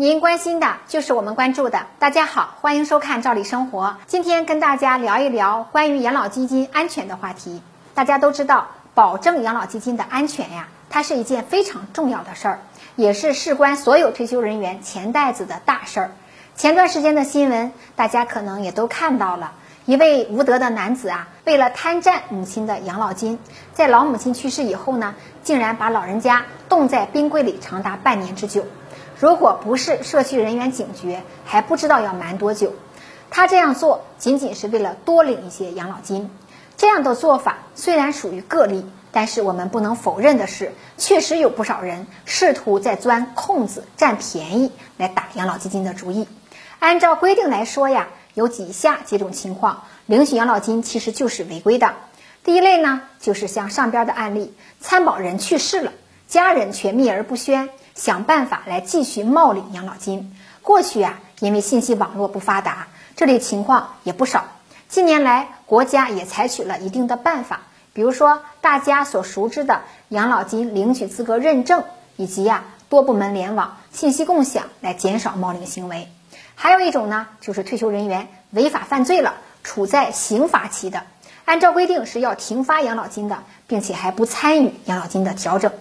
您关心的就是我们关注的。大家好，欢迎收看《赵丽生活》。今天跟大家聊一聊关于养老基金安全的话题。大家都知道，保证养老基金的安全呀，它是一件非常重要的事儿，也是事关所有退休人员钱袋子的大事儿。前段时间的新闻，大家可能也都看到了。一位无德的男子啊，为了贪占母亲的养老金，在老母亲去世以后呢，竟然把老人家冻在冰柜里长达半年之久。如果不是社区人员警觉，还不知道要瞒多久。他这样做仅仅是为了多领一些养老金。这样的做法虽然属于个例，但是我们不能否认的是，确实有不少人试图在钻空子、占便宜来打养老基金的主意。按照规定来说呀。有以下几种情况，领取养老金其实就是违规的。第一类呢，就是像上边的案例，参保人去世了，家人却秘而不宣，想办法来继续冒领养老金。过去啊，因为信息网络不发达，这类情况也不少。近年来，国家也采取了一定的办法，比如说大家所熟知的养老金领取资格认证，以及呀多部门联网、信息共享，来减少冒领行为。还有一种呢，就是退休人员违法犯罪了，处在刑罚期的，按照规定是要停发养老金的，并且还不参与养老金的调整。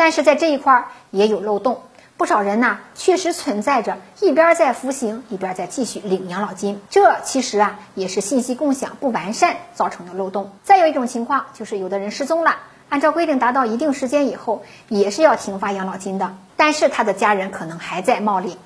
但是在这一块儿也有漏洞，不少人呢确实存在着一边在服刑，一边在继续领养老金，这其实啊也是信息共享不完善造成的漏洞。再有一种情况就是有的人失踪了，按照规定达到一定时间以后也是要停发养老金的，但是他的家人可能还在冒领。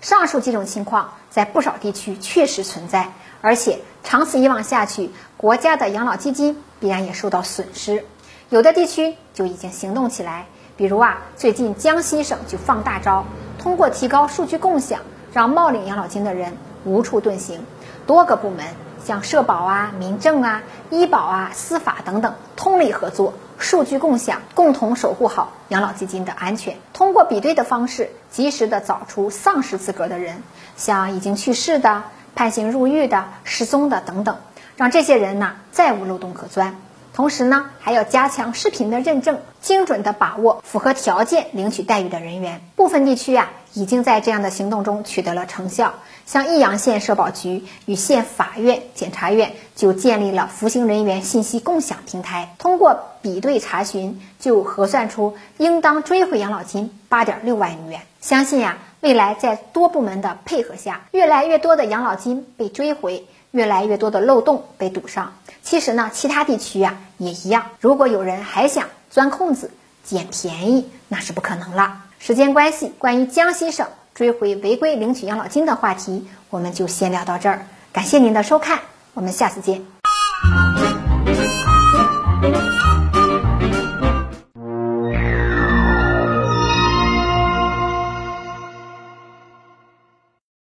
上述几种情况在不少地区确实存在，而且长此以往下去，国家的养老基金必然也受到损失。有的地区就已经行动起来，比如啊，最近江西省就放大招，通过提高数据共享，让冒领养老金的人无处遁形。多个部门，像社保啊、民政啊、医保啊、司法等等，通力合作。数据共享，共同守护好养老基金的安全。通过比对的方式，及时的找出丧失资格的人，像已经去世的、判刑入狱的、失踪的等等，让这些人呢再无漏洞可钻。同时呢，还要加强视频的认证，精准的把握符合条件领取待遇的人员。部分地区啊，已经在这样的行动中取得了成效。像益阳县社保局与县法院、检察院就建立了服刑人员信息共享平台，通过比对查询，就核算出应当追回养老金八点六万余元。相信呀，未来在多部门的配合下，越来越多的养老金被追回，越来越多的漏洞被堵上。其实呢，其他地区呀也一样。如果有人还想钻空子、捡便宜，那是不可能了。时间关系，关于江西省。追回违规领取养老金的话题，我们就先聊到这儿。感谢您的收看，我们下次见。